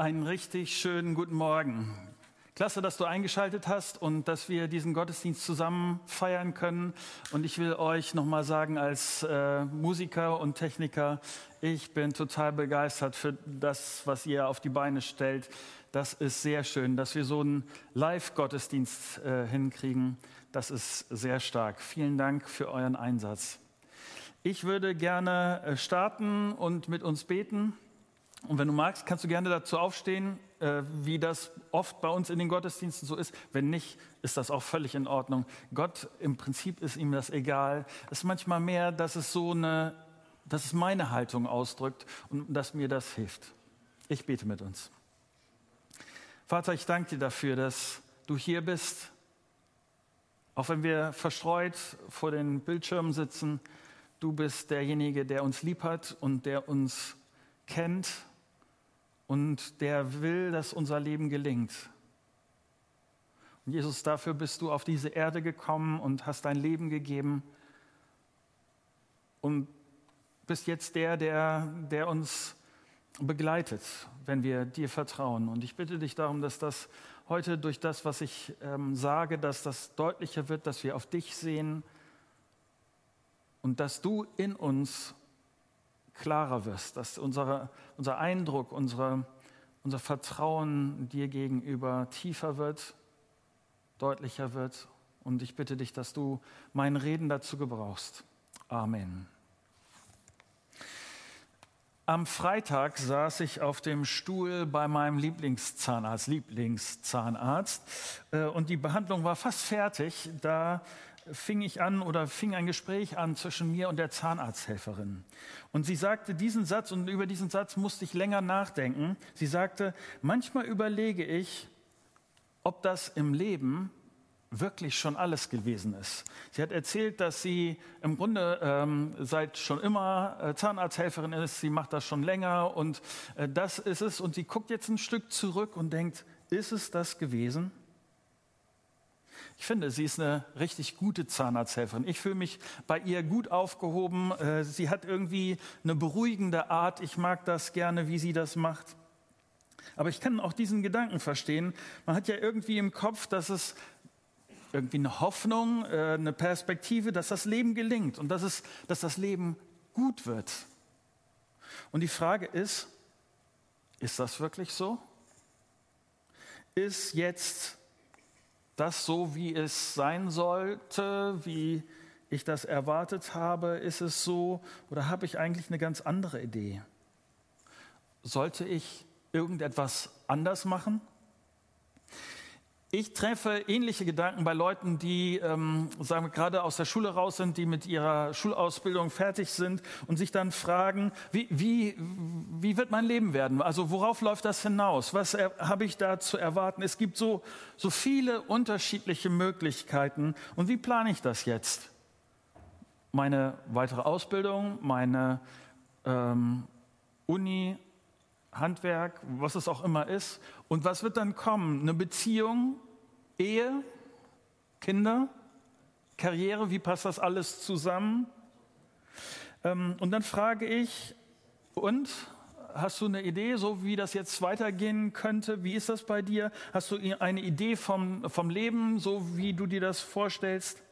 Einen richtig schönen guten Morgen. Klasse, dass du eingeschaltet hast und dass wir diesen Gottesdienst zusammen feiern können. Und ich will euch nochmal sagen, als äh, Musiker und Techniker, ich bin total begeistert für das, was ihr auf die Beine stellt. Das ist sehr schön, dass wir so einen Live-Gottesdienst äh, hinkriegen. Das ist sehr stark. Vielen Dank für euren Einsatz. Ich würde gerne äh, starten und mit uns beten. Und wenn du magst, kannst du gerne dazu aufstehen, äh, wie das oft bei uns in den Gottesdiensten so ist. Wenn nicht, ist das auch völlig in Ordnung. Gott, im Prinzip ist ihm das egal. Es ist manchmal mehr, dass es so eine, dass es meine Haltung ausdrückt und dass mir das hilft. Ich bete mit uns. Vater, ich danke dir dafür, dass du hier bist. Auch wenn wir verstreut vor den Bildschirmen sitzen, du bist derjenige, der uns lieb hat und der uns kennt und der will, dass unser Leben gelingt. Und Jesus, dafür bist du auf diese Erde gekommen und hast dein Leben gegeben und bist jetzt der, der, der uns begleitet, wenn wir dir vertrauen. Und ich bitte dich darum, dass das heute durch das, was ich ähm, sage, dass das deutlicher wird, dass wir auf dich sehen und dass du in uns klarer wirst, dass unsere, unser Eindruck, unsere, unser Vertrauen dir gegenüber tiefer wird, deutlicher wird. Und ich bitte dich, dass du mein Reden dazu gebrauchst. Amen. Am Freitag saß ich auf dem Stuhl bei meinem Lieblingszahnarzt, Lieblingszahnarzt, äh, und die Behandlung war fast fertig. Da fing ich an oder fing ein Gespräch an zwischen mir und der Zahnarzthelferin. Und sie sagte diesen Satz, und über diesen Satz musste ich länger nachdenken. Sie sagte, manchmal überlege ich, ob das im Leben wirklich schon alles gewesen ist. Sie hat erzählt, dass sie im Grunde ähm, seit schon immer äh, Zahnarzthelferin ist. Sie macht das schon länger und äh, das ist es. Und sie guckt jetzt ein Stück zurück und denkt, ist es das gewesen? Ich finde, sie ist eine richtig gute Zahnarzthelferin. Ich fühle mich bei ihr gut aufgehoben. Äh, sie hat irgendwie eine beruhigende Art. Ich mag das gerne, wie sie das macht. Aber ich kann auch diesen Gedanken verstehen. Man hat ja irgendwie im Kopf, dass es irgendwie eine Hoffnung, äh, eine Perspektive, dass das Leben gelingt und dass, es, dass das Leben gut wird. Und die Frage ist, ist das wirklich so? Ist jetzt das so, wie es sein sollte, wie ich das erwartet habe? Ist es so oder habe ich eigentlich eine ganz andere Idee? Sollte ich irgendetwas anders machen? Ich treffe ähnliche Gedanken bei Leuten, die, ähm, sagen wir, gerade aus der Schule raus sind, die mit ihrer Schulausbildung fertig sind und sich dann fragen, wie, wie, wie wird mein Leben werden? Also worauf läuft das hinaus? Was habe ich da zu erwarten? Es gibt so, so viele unterschiedliche Möglichkeiten. Und wie plane ich das jetzt? Meine weitere Ausbildung, meine ähm, Uni, Handwerk, was es auch immer ist. Und was wird dann kommen? Eine Beziehung, Ehe, Kinder, Karriere, wie passt das alles zusammen? Ähm, und dann frage ich, und hast du eine Idee, so wie das jetzt weitergehen könnte? Wie ist das bei dir? Hast du eine Idee vom, vom Leben, so wie du dir das vorstellst?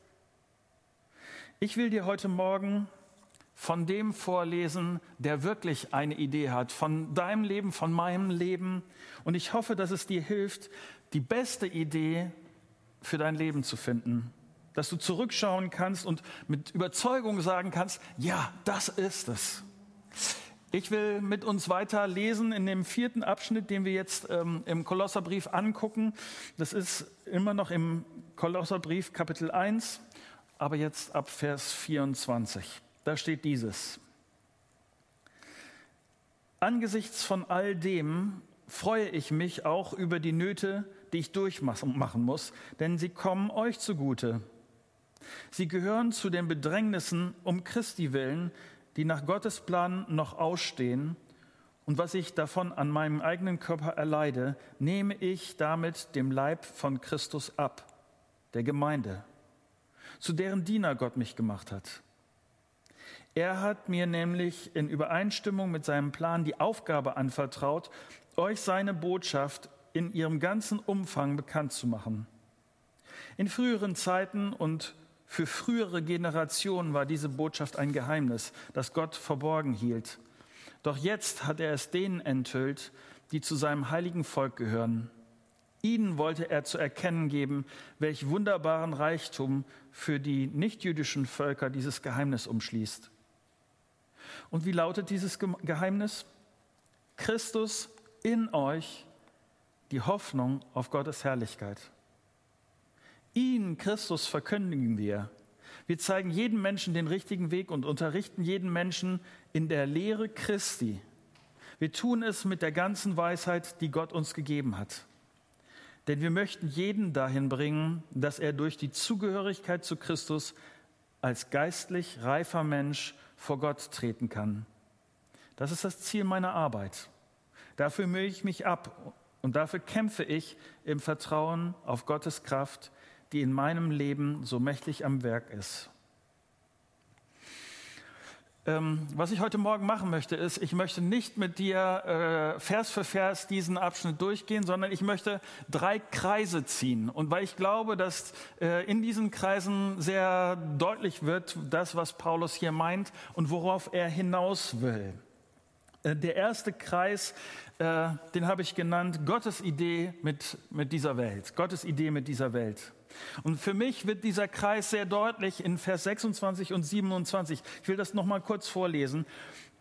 Ich will dir heute Morgen von dem vorlesen, der wirklich eine Idee hat, von deinem Leben, von meinem Leben. Und ich hoffe, dass es dir hilft, die beste Idee für dein Leben zu finden. Dass du zurückschauen kannst und mit Überzeugung sagen kannst, ja, das ist es. Ich will mit uns weiter lesen in dem vierten Abschnitt, den wir jetzt ähm, im Kolosserbrief angucken. Das ist immer noch im Kolosserbrief Kapitel 1, aber jetzt ab Vers 24 da steht dieses. Angesichts von all dem freue ich mich auch über die Nöte, die ich durchmachen muss, denn sie kommen euch zugute. Sie gehören zu den Bedrängnissen um Christi willen, die nach Gottes Plan noch ausstehen. Und was ich davon an meinem eigenen Körper erleide, nehme ich damit dem Leib von Christus ab, der Gemeinde, zu deren Diener Gott mich gemacht hat. Er hat mir nämlich in Übereinstimmung mit seinem Plan die Aufgabe anvertraut, euch seine Botschaft in ihrem ganzen Umfang bekannt zu machen. In früheren Zeiten und für frühere Generationen war diese Botschaft ein Geheimnis, das Gott verborgen hielt. Doch jetzt hat er es denen enthüllt, die zu seinem heiligen Volk gehören. Ihnen wollte er zu erkennen geben, welch wunderbaren Reichtum für die nichtjüdischen Völker dieses Geheimnis umschließt. Und wie lautet dieses Geheimnis? Christus in euch, die Hoffnung auf Gottes Herrlichkeit. Ihn, Christus, verkündigen wir. Wir zeigen jedem Menschen den richtigen Weg und unterrichten jeden Menschen in der Lehre Christi. Wir tun es mit der ganzen Weisheit, die Gott uns gegeben hat. Denn wir möchten jeden dahin bringen, dass er durch die Zugehörigkeit zu Christus als geistlich reifer Mensch vor Gott treten kann. Das ist das Ziel meiner Arbeit. Dafür mühe ich mich ab und dafür kämpfe ich im Vertrauen auf Gottes Kraft, die in meinem Leben so mächtig am Werk ist. Ähm, was ich heute Morgen machen möchte, ist, ich möchte nicht mit dir äh, Vers für Vers diesen Abschnitt durchgehen, sondern ich möchte drei Kreise ziehen. Und weil ich glaube, dass äh, in diesen Kreisen sehr deutlich wird, das, was Paulus hier meint und worauf er hinaus will. Äh, der erste Kreis, äh, den habe ich genannt, Gottes Idee mit, mit dieser Welt. Gottes Idee mit dieser Welt. Und für mich wird dieser Kreis sehr deutlich in Vers 26 und 27. Ich will das nochmal kurz vorlesen.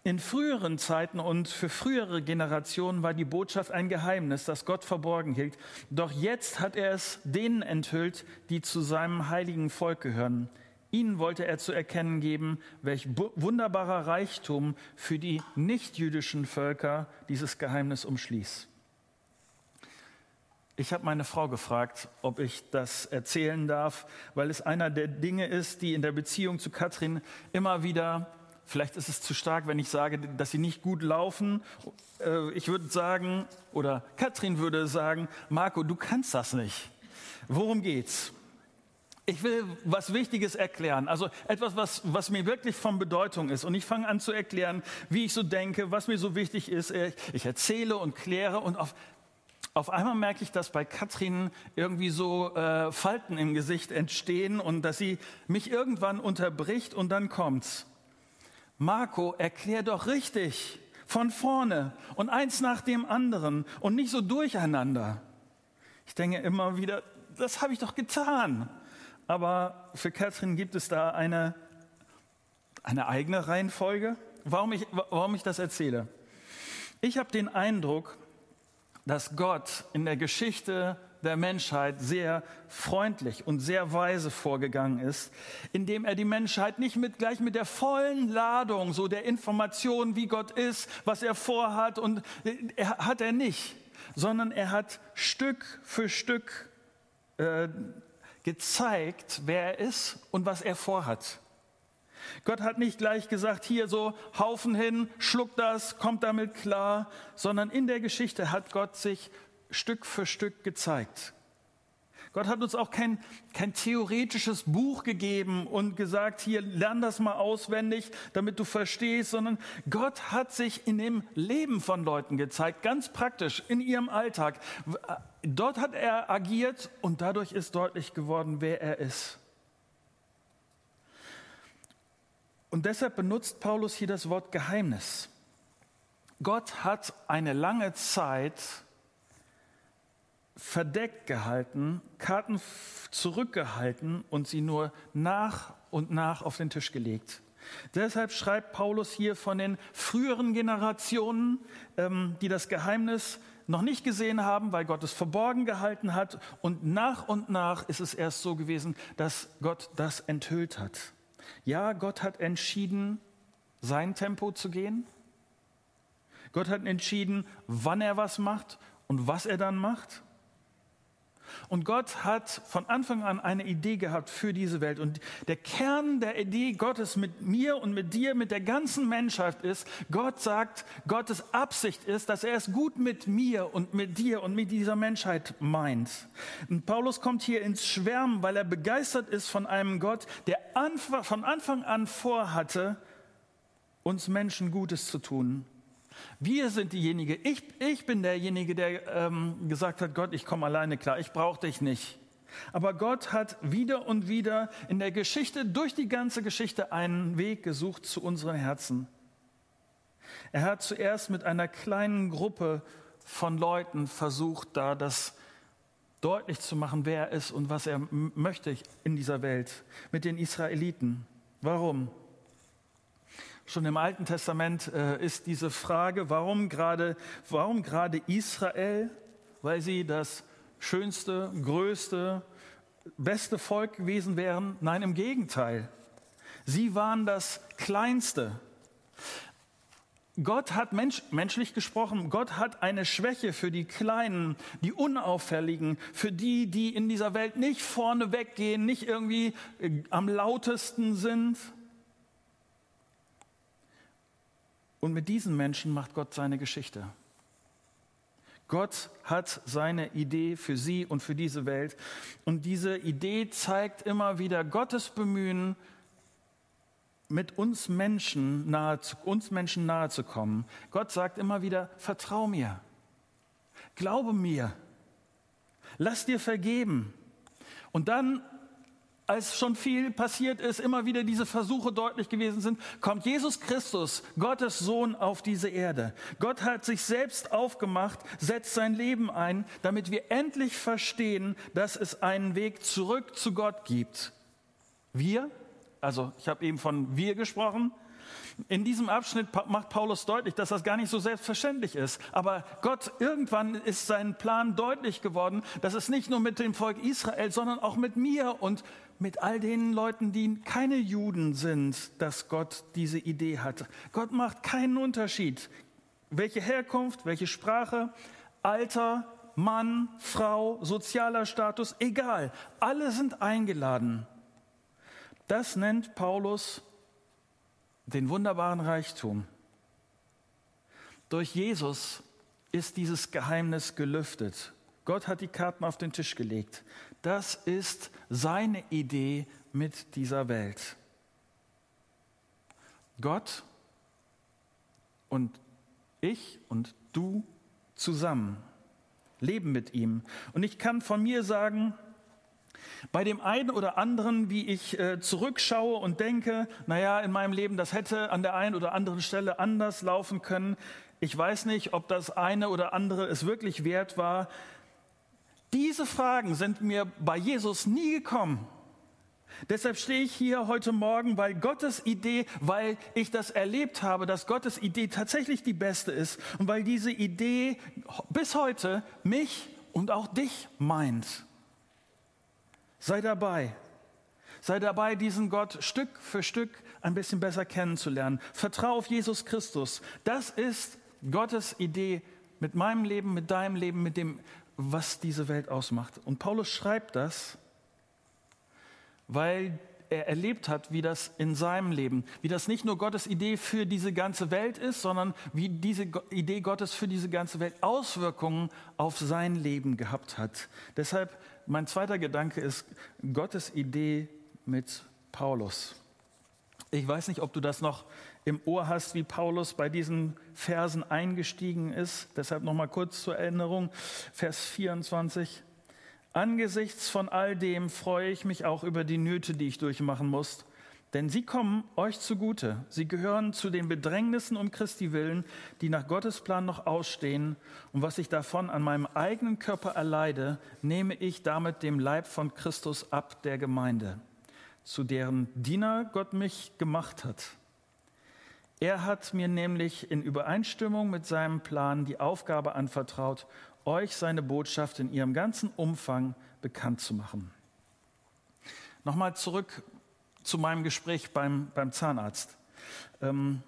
In früheren Zeiten und für frühere Generationen war die Botschaft ein Geheimnis, das Gott verborgen hielt. Doch jetzt hat er es denen enthüllt, die zu seinem heiligen Volk gehören. Ihnen wollte er zu erkennen geben, welch wunderbarer Reichtum für die nichtjüdischen Völker dieses Geheimnis umschließt. Ich habe meine Frau gefragt, ob ich das erzählen darf, weil es einer der Dinge ist, die in der Beziehung zu Katrin immer wieder, vielleicht ist es zu stark, wenn ich sage, dass sie nicht gut laufen. Äh, ich würde sagen, oder Katrin würde sagen, Marco, du kannst das nicht. Worum geht's? Ich will was Wichtiges erklären, also etwas, was, was mir wirklich von Bedeutung ist. Und ich fange an zu erklären, wie ich so denke, was mir so wichtig ist. Ich erzähle und kläre und auf auf einmal merke ich, dass bei Katrin irgendwie so äh, Falten im Gesicht entstehen und dass sie mich irgendwann unterbricht und dann kommt's. Marco, erklär doch richtig, von vorne und eins nach dem anderen und nicht so durcheinander. Ich denke immer wieder, das habe ich doch getan. Aber für Katrin gibt es da eine, eine eigene Reihenfolge, warum ich, warum ich das erzähle. Ich habe den Eindruck, dass Gott in der Geschichte der Menschheit sehr freundlich und sehr weise vorgegangen ist, indem er die Menschheit nicht mit, gleich mit der vollen Ladung so der Informationen, wie Gott ist, was er vorhat und er hat er nicht, sondern er hat Stück für Stück äh, gezeigt, wer er ist und was er vorhat. Gott hat nicht gleich gesagt, hier so Haufen hin, schluck das, kommt damit klar, sondern in der Geschichte hat Gott sich Stück für Stück gezeigt. Gott hat uns auch kein, kein theoretisches Buch gegeben und gesagt, hier lern das mal auswendig, damit du verstehst, sondern Gott hat sich in dem Leben von Leuten gezeigt, ganz praktisch, in ihrem Alltag. Dort hat er agiert und dadurch ist deutlich geworden, wer er ist. Und deshalb benutzt Paulus hier das Wort Geheimnis. Gott hat eine lange Zeit verdeckt gehalten, Karten zurückgehalten und sie nur nach und nach auf den Tisch gelegt. Deshalb schreibt Paulus hier von den früheren Generationen, ähm, die das Geheimnis noch nicht gesehen haben, weil Gott es verborgen gehalten hat. Und nach und nach ist es erst so gewesen, dass Gott das enthüllt hat. Ja, Gott hat entschieden, sein Tempo zu gehen. Gott hat entschieden, wann er was macht und was er dann macht. Und Gott hat von Anfang an eine Idee gehabt für diese Welt. Und der Kern der Idee Gottes mit mir und mit dir, mit der ganzen Menschheit ist, Gott sagt, Gottes Absicht ist, dass er es gut mit mir und mit dir und mit dieser Menschheit meint. Und Paulus kommt hier ins Schwärmen, weil er begeistert ist von einem Gott, der von Anfang an vorhatte, uns Menschen Gutes zu tun. Wir sind diejenige, ich, ich bin derjenige, der ähm, gesagt hat, Gott, ich komme alleine klar, ich brauche dich nicht. Aber Gott hat wieder und wieder in der Geschichte, durch die ganze Geschichte, einen Weg gesucht zu unseren Herzen. Er hat zuerst mit einer kleinen Gruppe von Leuten versucht, da das deutlich zu machen, wer er ist und was er möchte in dieser Welt, mit den Israeliten. Warum? Schon im Alten Testament äh, ist diese Frage, warum gerade, warum gerade Israel? Weil sie das schönste, größte, beste Volk gewesen wären? Nein, im Gegenteil. Sie waren das kleinste. Gott hat mensch, menschlich gesprochen, Gott hat eine Schwäche für die Kleinen, die Unauffälligen, für die, die in dieser Welt nicht vorne weggehen, nicht irgendwie äh, am lautesten sind, Und mit diesen Menschen macht Gott seine Geschichte. Gott hat seine Idee für sie und für diese Welt. Und diese Idee zeigt immer wieder Gottes Bemühen, mit uns Menschen nahe, uns Menschen nahe zu kommen. Gott sagt immer wieder, vertrau mir, glaube mir, lass dir vergeben. Und dann als schon viel passiert ist, immer wieder diese Versuche deutlich gewesen sind, kommt Jesus Christus, Gottes Sohn, auf diese Erde. Gott hat sich selbst aufgemacht, setzt sein Leben ein, damit wir endlich verstehen, dass es einen Weg zurück zu Gott gibt. Wir, also ich habe eben von wir gesprochen, in diesem Abschnitt macht Paulus deutlich, dass das gar nicht so selbstverständlich ist. Aber Gott, irgendwann ist sein Plan deutlich geworden, dass es nicht nur mit dem Volk Israel, sondern auch mit mir und mit all den Leuten, die keine Juden sind, dass Gott diese Idee hat. Gott macht keinen Unterschied. Welche Herkunft, welche Sprache, Alter, Mann, Frau, sozialer Status, egal. Alle sind eingeladen. Das nennt Paulus den wunderbaren Reichtum. Durch Jesus ist dieses Geheimnis gelüftet. Gott hat die Karten auf den Tisch gelegt. Das ist seine Idee mit dieser Welt. Gott und ich und du zusammen leben mit ihm. Und ich kann von mir sagen, bei dem einen oder anderen, wie ich äh, zurückschaue und denke, naja, in meinem Leben, das hätte an der einen oder anderen Stelle anders laufen können. Ich weiß nicht, ob das eine oder andere es wirklich wert war. Diese Fragen sind mir bei Jesus nie gekommen. Deshalb stehe ich hier heute Morgen, weil Gottes Idee, weil ich das erlebt habe, dass Gottes Idee tatsächlich die beste ist und weil diese Idee bis heute mich und auch dich meint. Sei dabei. Sei dabei, diesen Gott Stück für Stück ein bisschen besser kennenzulernen. Vertrau auf Jesus Christus. Das ist Gottes Idee mit meinem Leben, mit deinem Leben, mit dem, was diese Welt ausmacht. Und Paulus schreibt das, weil er erlebt hat, wie das in seinem Leben, wie das nicht nur Gottes Idee für diese ganze Welt ist, sondern wie diese Idee Gottes für diese ganze Welt Auswirkungen auf sein Leben gehabt hat. Deshalb mein zweiter Gedanke ist Gottes Idee mit Paulus. Ich weiß nicht, ob du das noch im Ohr hast, wie Paulus bei diesen Versen eingestiegen ist. Deshalb noch mal kurz zur Erinnerung, Vers 24. Angesichts von all dem freue ich mich auch über die Nöte, die ich durchmachen muss, denn sie kommen euch zugute. Sie gehören zu den Bedrängnissen um Christi willen, die nach Gottes Plan noch ausstehen. Und was ich davon an meinem eigenen Körper erleide, nehme ich damit dem Leib von Christus ab der Gemeinde, zu deren Diener Gott mich gemacht hat. Er hat mir nämlich in Übereinstimmung mit seinem Plan die Aufgabe anvertraut, euch seine Botschaft in ihrem ganzen Umfang bekannt zu machen. Nochmal zurück zu meinem Gespräch beim, beim Zahnarzt. Ähm,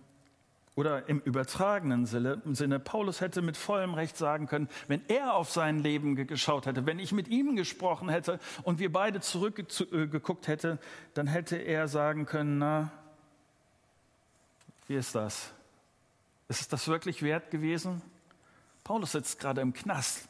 oder im übertragenen Sinne, Paulus hätte mit vollem Recht sagen können, wenn er auf sein Leben geschaut hätte, wenn ich mit ihm gesprochen hätte und wir beide zurückgeguckt hätten, dann hätte er sagen können, na, wie ist das? Ist es das wirklich wert gewesen? Paulus sitzt gerade im Knast.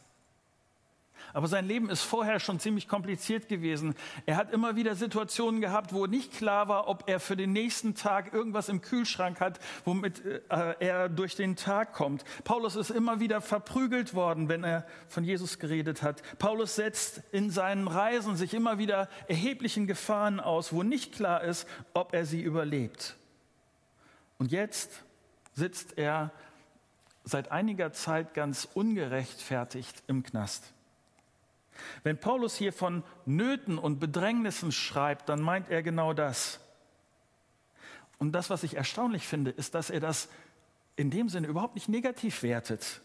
Aber sein Leben ist vorher schon ziemlich kompliziert gewesen. Er hat immer wieder Situationen gehabt, wo nicht klar war, ob er für den nächsten Tag irgendwas im Kühlschrank hat, womit äh, er durch den Tag kommt. Paulus ist immer wieder verprügelt worden, wenn er von Jesus geredet hat. Paulus setzt in seinen Reisen sich immer wieder erheblichen Gefahren aus, wo nicht klar ist, ob er sie überlebt. Und jetzt sitzt er seit einiger Zeit ganz ungerechtfertigt im Knast. Wenn Paulus hier von Nöten und Bedrängnissen schreibt, dann meint er genau das. Und das, was ich erstaunlich finde, ist, dass er das in dem Sinne überhaupt nicht negativ wertet.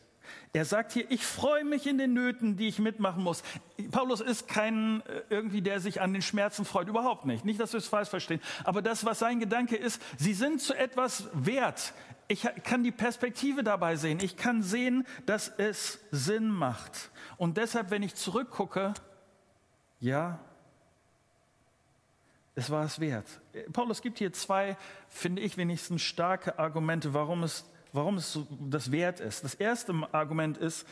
Er sagt hier, ich freue mich in den Nöten, die ich mitmachen muss. Paulus ist kein äh, irgendwie, der sich an den Schmerzen freut, überhaupt nicht. Nicht, dass wir es falsch verstehen. Aber das, was sein Gedanke ist, sie sind zu etwas wert. Ich kann die Perspektive dabei sehen. Ich kann sehen, dass es Sinn macht. Und deshalb, wenn ich zurückgucke, ja, es war es wert. Paulus gibt hier zwei, finde ich wenigstens, starke Argumente, warum es, warum es das wert ist. Das erste Argument ist,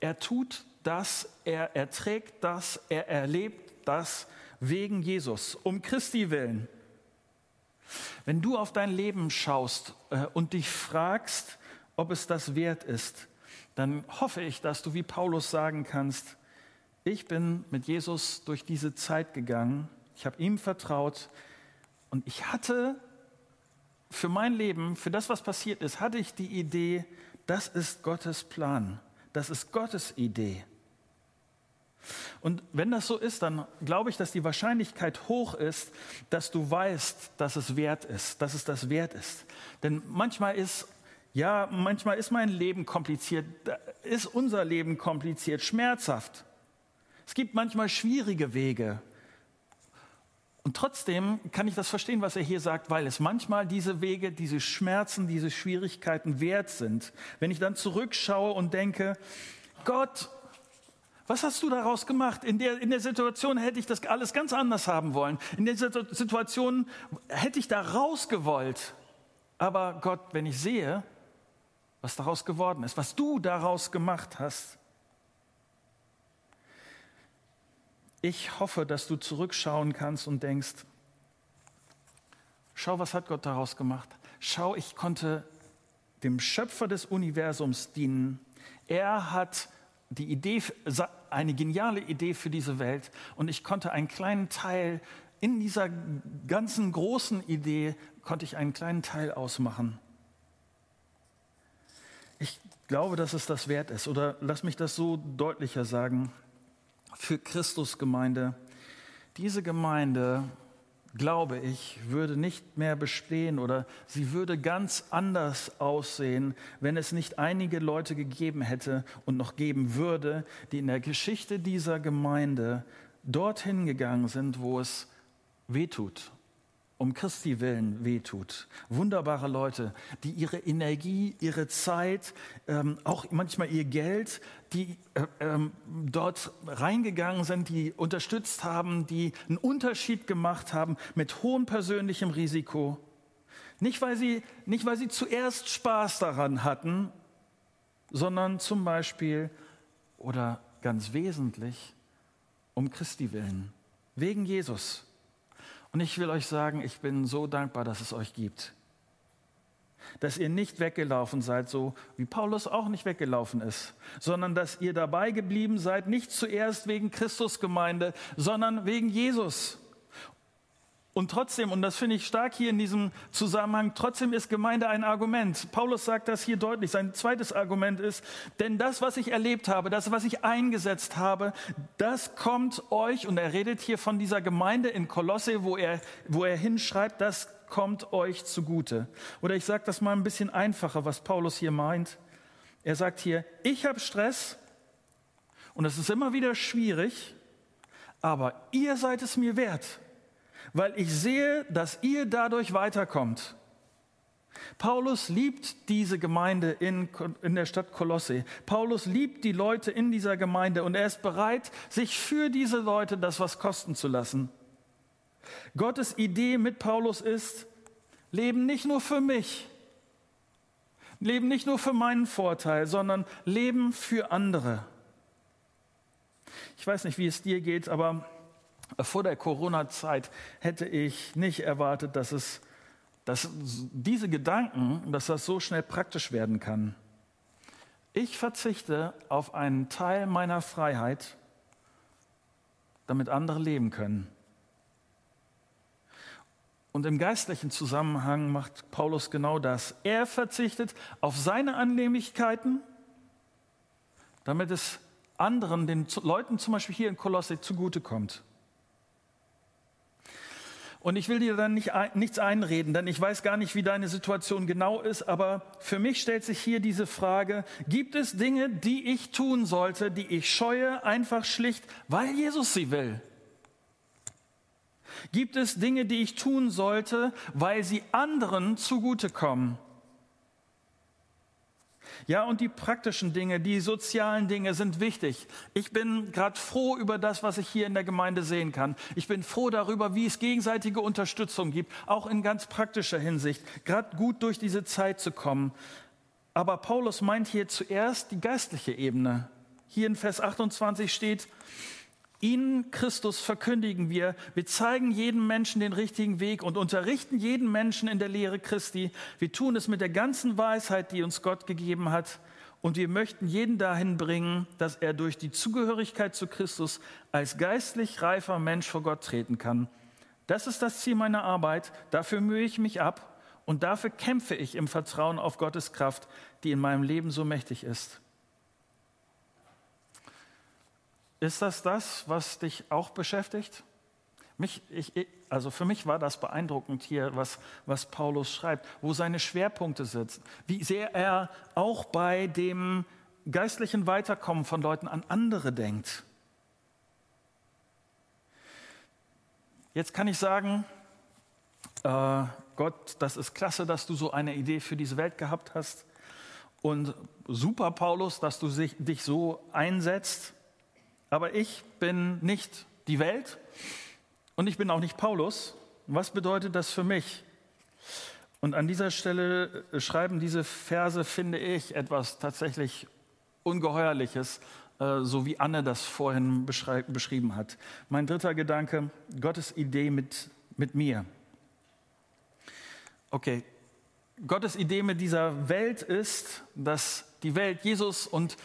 er tut das, er erträgt das, er erlebt das wegen Jesus, um Christi willen. Wenn du auf dein Leben schaust äh, und dich fragst, ob es das wert ist, dann hoffe ich, dass du wie Paulus sagen kannst, ich bin mit Jesus durch diese Zeit gegangen, ich habe ihm vertraut und ich hatte für mein Leben, für das, was passiert ist, hatte ich die Idee, das ist Gottes Plan, das ist Gottes Idee. Und wenn das so ist, dann glaube ich, dass die Wahrscheinlichkeit hoch ist, dass du weißt, dass es wert ist, dass es das wert ist. Denn manchmal ist, ja, manchmal ist mein Leben kompliziert, ist unser Leben kompliziert, schmerzhaft. Es gibt manchmal schwierige Wege. Und trotzdem kann ich das verstehen, was er hier sagt, weil es manchmal diese Wege, diese Schmerzen, diese Schwierigkeiten wert sind. Wenn ich dann zurückschaue und denke, Gott, was hast du daraus gemacht? In der, in der Situation hätte ich das alles ganz anders haben wollen. In der Situation hätte ich da raus gewollt. Aber Gott, wenn ich sehe, was daraus geworden ist, was du daraus gemacht hast, ich hoffe, dass du zurückschauen kannst und denkst, schau, was hat Gott daraus gemacht? Schau, ich konnte dem Schöpfer des Universums dienen. Er hat die Idee, eine geniale Idee für diese Welt und ich konnte einen kleinen Teil in dieser ganzen großen Idee konnte ich einen kleinen Teil ausmachen. Ich glaube, dass es das wert ist. Oder lass mich das so deutlicher sagen. Für Christus Gemeinde, diese Gemeinde glaube ich, würde nicht mehr bestehen oder sie würde ganz anders aussehen, wenn es nicht einige Leute gegeben hätte und noch geben würde, die in der Geschichte dieser Gemeinde dorthin gegangen sind, wo es wehtut, um Christi willen wehtut. Wunderbare Leute, die ihre Energie, ihre Zeit, ähm, auch manchmal ihr Geld, die äh, ähm, dort reingegangen sind, die unterstützt haben, die einen Unterschied gemacht haben mit hohem persönlichem Risiko. Nicht weil sie, nicht weil sie zuerst Spaß daran hatten, sondern zum Beispiel oder ganz wesentlich um Christi willen, wegen Jesus. Und ich will euch sagen, ich bin so dankbar, dass es euch gibt. Dass ihr nicht weggelaufen seid, so wie Paulus auch nicht weggelaufen ist, sondern dass ihr dabei geblieben seid, nicht zuerst wegen Christusgemeinde, sondern wegen Jesus. Und trotzdem, und das finde ich stark hier in diesem Zusammenhang, trotzdem ist Gemeinde ein Argument. Paulus sagt das hier deutlich. Sein zweites Argument ist, denn das, was ich erlebt habe, das, was ich eingesetzt habe, das kommt euch, und er redet hier von dieser Gemeinde in Kolosse, wo er, wo er hinschreibt, das kommt euch zugute. Oder ich sage das mal ein bisschen einfacher, was Paulus hier meint. Er sagt hier, ich habe Stress und es ist immer wieder schwierig, aber ihr seid es mir wert weil ich sehe, dass ihr dadurch weiterkommt. Paulus liebt diese Gemeinde in, in der Stadt Kolosse. Paulus liebt die Leute in dieser Gemeinde und er ist bereit, sich für diese Leute das was kosten zu lassen. Gottes Idee mit Paulus ist, leben nicht nur für mich, leben nicht nur für meinen Vorteil, sondern leben für andere. Ich weiß nicht, wie es dir geht, aber vor der Corona-Zeit hätte ich nicht erwartet, dass es, dass diese Gedanken, dass das so schnell praktisch werden kann. Ich verzichte auf einen Teil meiner Freiheit, damit andere leben können. Und im geistlichen Zusammenhang macht Paulus genau das. Er verzichtet auf seine Annehmlichkeiten, damit es anderen, den Leuten zum Beispiel hier in Kolosse zugutekommt. Und ich will dir dann nicht, nichts einreden, denn ich weiß gar nicht, wie deine Situation genau ist, aber für mich stellt sich hier diese Frage, gibt es Dinge, die ich tun sollte, die ich scheue, einfach schlicht, weil Jesus sie will? Gibt es Dinge, die ich tun sollte, weil sie anderen zugutekommen? Ja, und die praktischen Dinge, die sozialen Dinge sind wichtig. Ich bin gerade froh über das, was ich hier in der Gemeinde sehen kann. Ich bin froh darüber, wie es gegenseitige Unterstützung gibt, auch in ganz praktischer Hinsicht, gerade gut durch diese Zeit zu kommen. Aber Paulus meint hier zuerst die geistliche Ebene. Hier in Vers 28 steht, Ihnen, Christus, verkündigen wir, wir zeigen jedem Menschen den richtigen Weg und unterrichten jeden Menschen in der Lehre Christi. Wir tun es mit der ganzen Weisheit, die uns Gott gegeben hat. Und wir möchten jeden dahin bringen, dass er durch die Zugehörigkeit zu Christus als geistlich reifer Mensch vor Gott treten kann. Das ist das Ziel meiner Arbeit. Dafür mühe ich mich ab und dafür kämpfe ich im Vertrauen auf Gottes Kraft, die in meinem Leben so mächtig ist. Ist das das, was dich auch beschäftigt? Mich, ich, also für mich war das beeindruckend hier, was, was Paulus schreibt, wo seine Schwerpunkte sitzen, wie sehr er auch bei dem geistlichen Weiterkommen von Leuten an andere denkt. Jetzt kann ich sagen, äh, Gott, das ist klasse, dass du so eine Idee für diese Welt gehabt hast. Und super, Paulus, dass du dich so einsetzt. Aber ich bin nicht die Welt und ich bin auch nicht Paulus. Was bedeutet das für mich? Und an dieser Stelle äh, schreiben diese Verse, finde ich, etwas tatsächlich Ungeheuerliches, äh, so wie Anne das vorhin beschrieben hat. Mein dritter Gedanke, Gottes Idee mit, mit mir. Okay, Gottes Idee mit dieser Welt ist, dass die Welt Jesus und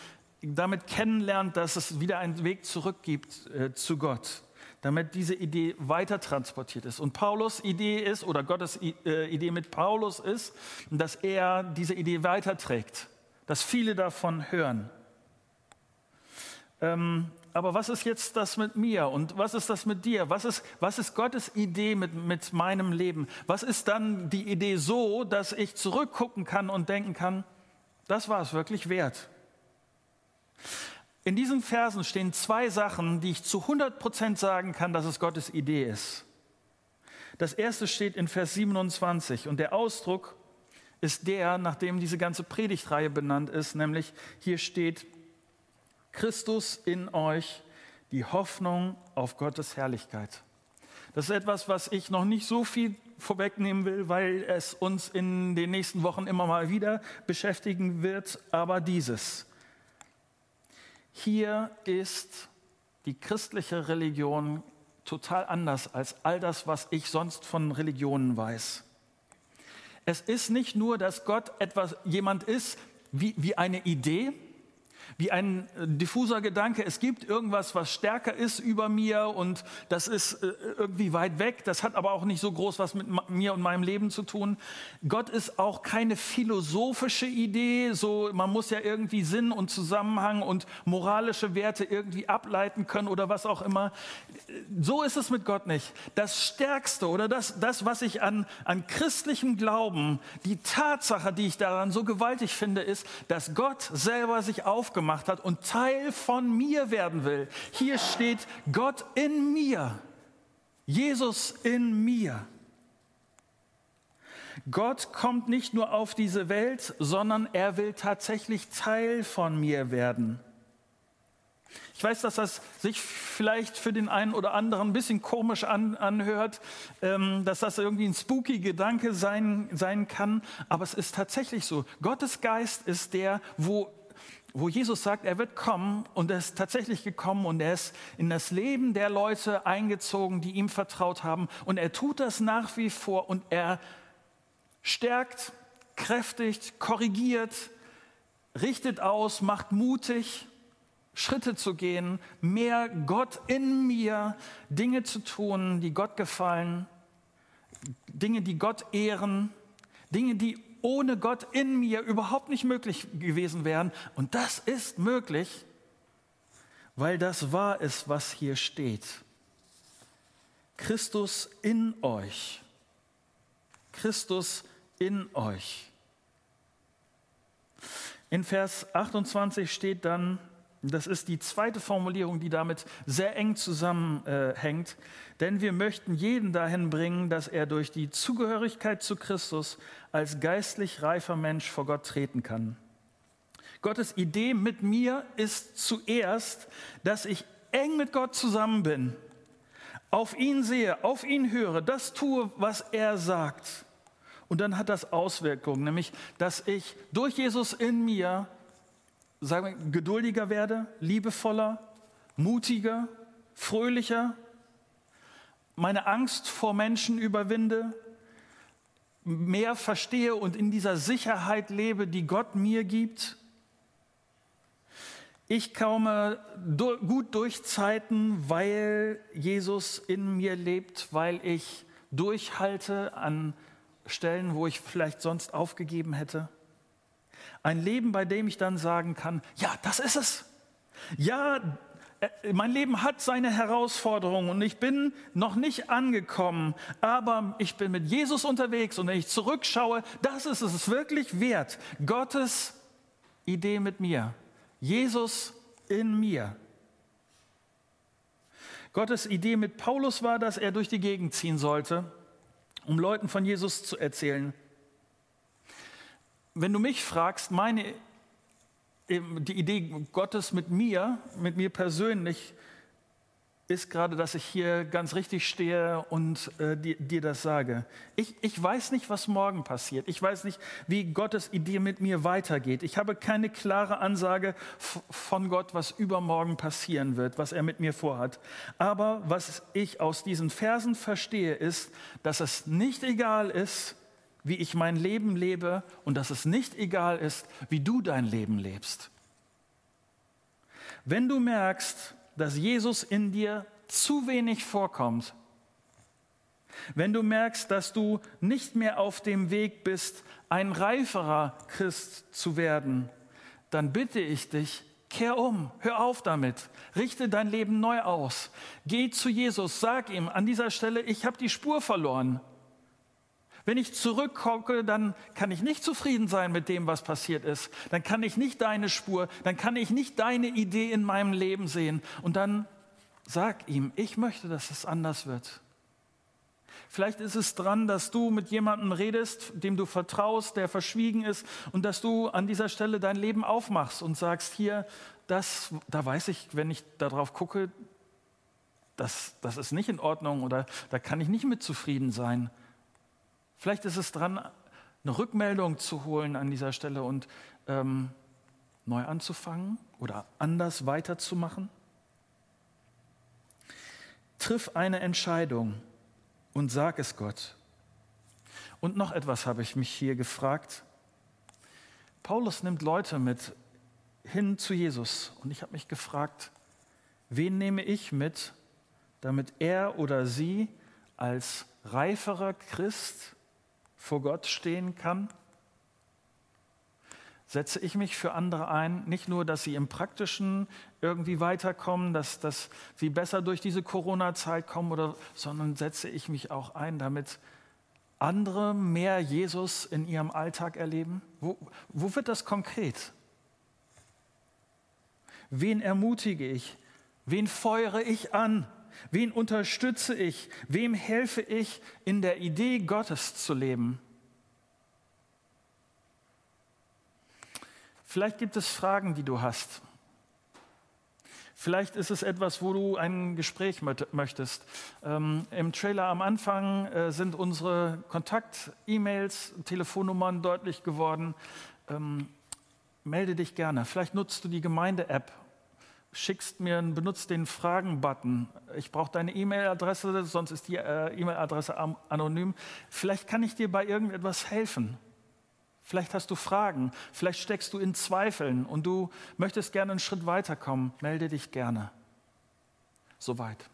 damit kennenlernt, dass es wieder einen Weg zurück gibt äh, zu Gott, damit diese Idee weiter transportiert ist. Und Paulus Idee ist, oder Gottes äh, Idee mit Paulus ist, dass er diese Idee weiterträgt, dass viele davon hören. Ähm, aber was ist jetzt das mit mir und was ist das mit dir? Was ist, was ist Gottes Idee mit, mit meinem Leben? Was ist dann die Idee so, dass ich zurückgucken kann und denken kann, das war es wirklich wert? In diesen Versen stehen zwei Sachen, die ich zu 100 Prozent sagen kann, dass es Gottes Idee ist. Das erste steht in Vers 27 und der Ausdruck ist der, nachdem diese ganze Predigtreihe benannt ist, nämlich hier steht Christus in euch, die Hoffnung auf Gottes Herrlichkeit. Das ist etwas, was ich noch nicht so viel vorwegnehmen will, weil es uns in den nächsten Wochen immer mal wieder beschäftigen wird, aber dieses. Hier ist die christliche Religion total anders als all das, was ich sonst von Religionen weiß. Es ist nicht nur, dass Gott etwas, jemand ist wie, wie eine Idee, wie ein äh, diffuser Gedanke, es gibt irgendwas, was stärker ist über mir und das ist äh, irgendwie weit weg, das hat aber auch nicht so groß was mit mir und meinem Leben zu tun. Gott ist auch keine philosophische Idee, so man muss ja irgendwie Sinn und Zusammenhang und moralische Werte irgendwie ableiten können oder was auch immer. So ist es mit Gott nicht. Das Stärkste oder das, das was ich an, an christlichem Glauben, die Tatsache, die ich daran so gewaltig finde, ist, dass Gott selber sich aufgemacht gemacht hat und Teil von mir werden will. Hier steht Gott in mir, Jesus in mir. Gott kommt nicht nur auf diese Welt, sondern er will tatsächlich Teil von mir werden. Ich weiß, dass das sich vielleicht für den einen oder anderen ein bisschen komisch an, anhört, ähm, dass das irgendwie ein spooky Gedanke sein, sein kann, aber es ist tatsächlich so. Gottes Geist ist der, wo wo Jesus sagt, er wird kommen und er ist tatsächlich gekommen und er ist in das Leben der Leute eingezogen, die ihm vertraut haben. Und er tut das nach wie vor und er stärkt, kräftigt, korrigiert, richtet aus, macht mutig, Schritte zu gehen, mehr Gott in mir, Dinge zu tun, die Gott gefallen, Dinge, die Gott ehren, Dinge, die ohne Gott in mir überhaupt nicht möglich gewesen wären. Und das ist möglich, weil das wahr ist, was hier steht. Christus in euch. Christus in euch. In Vers 28 steht dann, das ist die zweite Formulierung, die damit sehr eng zusammenhängt. Denn wir möchten jeden dahin bringen, dass er durch die Zugehörigkeit zu Christus als geistlich reifer Mensch vor Gott treten kann. Gottes Idee mit mir ist zuerst, dass ich eng mit Gott zusammen bin, auf ihn sehe, auf ihn höre, das tue, was er sagt. Und dann hat das Auswirkungen, nämlich dass ich durch Jesus in mir sagen wir, geduldiger werde, liebevoller, mutiger, fröhlicher, meine Angst vor Menschen überwinde, mehr verstehe und in dieser Sicherheit lebe, die Gott mir gibt. Ich komme gut durch Zeiten, weil Jesus in mir lebt, weil ich durchhalte an Stellen, wo ich vielleicht sonst aufgegeben hätte. Ein Leben, bei dem ich dann sagen kann, ja, das ist es. Ja, äh, mein Leben hat seine Herausforderungen und ich bin noch nicht angekommen, aber ich bin mit Jesus unterwegs und wenn ich zurückschaue, das ist es wirklich wert. Gottes Idee mit mir. Jesus in mir. Gottes Idee mit Paulus war, dass er durch die Gegend ziehen sollte, um Leuten von Jesus zu erzählen. Wenn du mich fragst, meine die Idee Gottes mit mir, mit mir persönlich, ist gerade, dass ich hier ganz richtig stehe und äh, dir, dir, das sage. Ich, ich weiß nicht, was morgen passiert. Ich weiß nicht, wie Gottes Idee mit mir weitergeht. Ich habe keine klare Ansage von Gott, was übermorgen passieren wird, was er mit mir vorhat. Aber was ich aus diesen Versen verstehe, ist, dass es nicht egal ist, wie ich mein Leben lebe und dass es nicht egal ist, wie du dein Leben lebst. Wenn du merkst, dass Jesus in dir zu wenig vorkommt, wenn du merkst, dass du nicht mehr auf dem Weg bist, ein reiferer Christ zu werden, dann bitte ich dich, kehr um, hör auf damit, richte dein Leben neu aus, geh zu Jesus, sag ihm an dieser Stelle, ich habe die Spur verloren. Wenn ich zurückgucke, dann kann ich nicht zufrieden sein mit dem, was passiert ist. Dann kann ich nicht deine Spur, dann kann ich nicht deine Idee in meinem Leben sehen. Und dann sag ihm, ich möchte, dass es anders wird. Vielleicht ist es dran, dass du mit jemandem redest, dem du vertraust, der verschwiegen ist, und dass du an dieser Stelle dein Leben aufmachst und sagst, hier, das, da weiß ich, wenn ich darauf gucke, das, das ist nicht in Ordnung oder da kann ich nicht mit zufrieden sein. Vielleicht ist es dran, eine Rückmeldung zu holen an dieser Stelle und ähm, neu anzufangen oder anders weiterzumachen. Triff eine Entscheidung und sag es Gott. Und noch etwas habe ich mich hier gefragt. Paulus nimmt Leute mit hin zu Jesus und ich habe mich gefragt, wen nehme ich mit, damit er oder sie als reiferer Christ vor Gott stehen kann? Setze ich mich für andere ein, nicht nur, dass sie im Praktischen irgendwie weiterkommen, dass, dass sie besser durch diese Corona-Zeit kommen, oder, sondern setze ich mich auch ein, damit andere mehr Jesus in ihrem Alltag erleben? Wo, wo wird das konkret? Wen ermutige ich? Wen feuere ich an? Wen unterstütze ich? Wem helfe ich, in der Idee Gottes zu leben? Vielleicht gibt es Fragen, die du hast. Vielleicht ist es etwas, wo du ein Gespräch möchtest. Ähm, Im Trailer am Anfang äh, sind unsere Kontakt-E-Mails, Telefonnummern deutlich geworden. Ähm, melde dich gerne. Vielleicht nutzt du die Gemeinde-App, schickst mir, benutzt den Fragen-Button. Ich brauche deine E-Mail-Adresse, sonst ist die äh, E-Mail-Adresse anonym. Vielleicht kann ich dir bei irgendetwas helfen. Vielleicht hast du Fragen, vielleicht steckst du in Zweifeln und du möchtest gerne einen Schritt weiterkommen. Melde dich gerne. Soweit.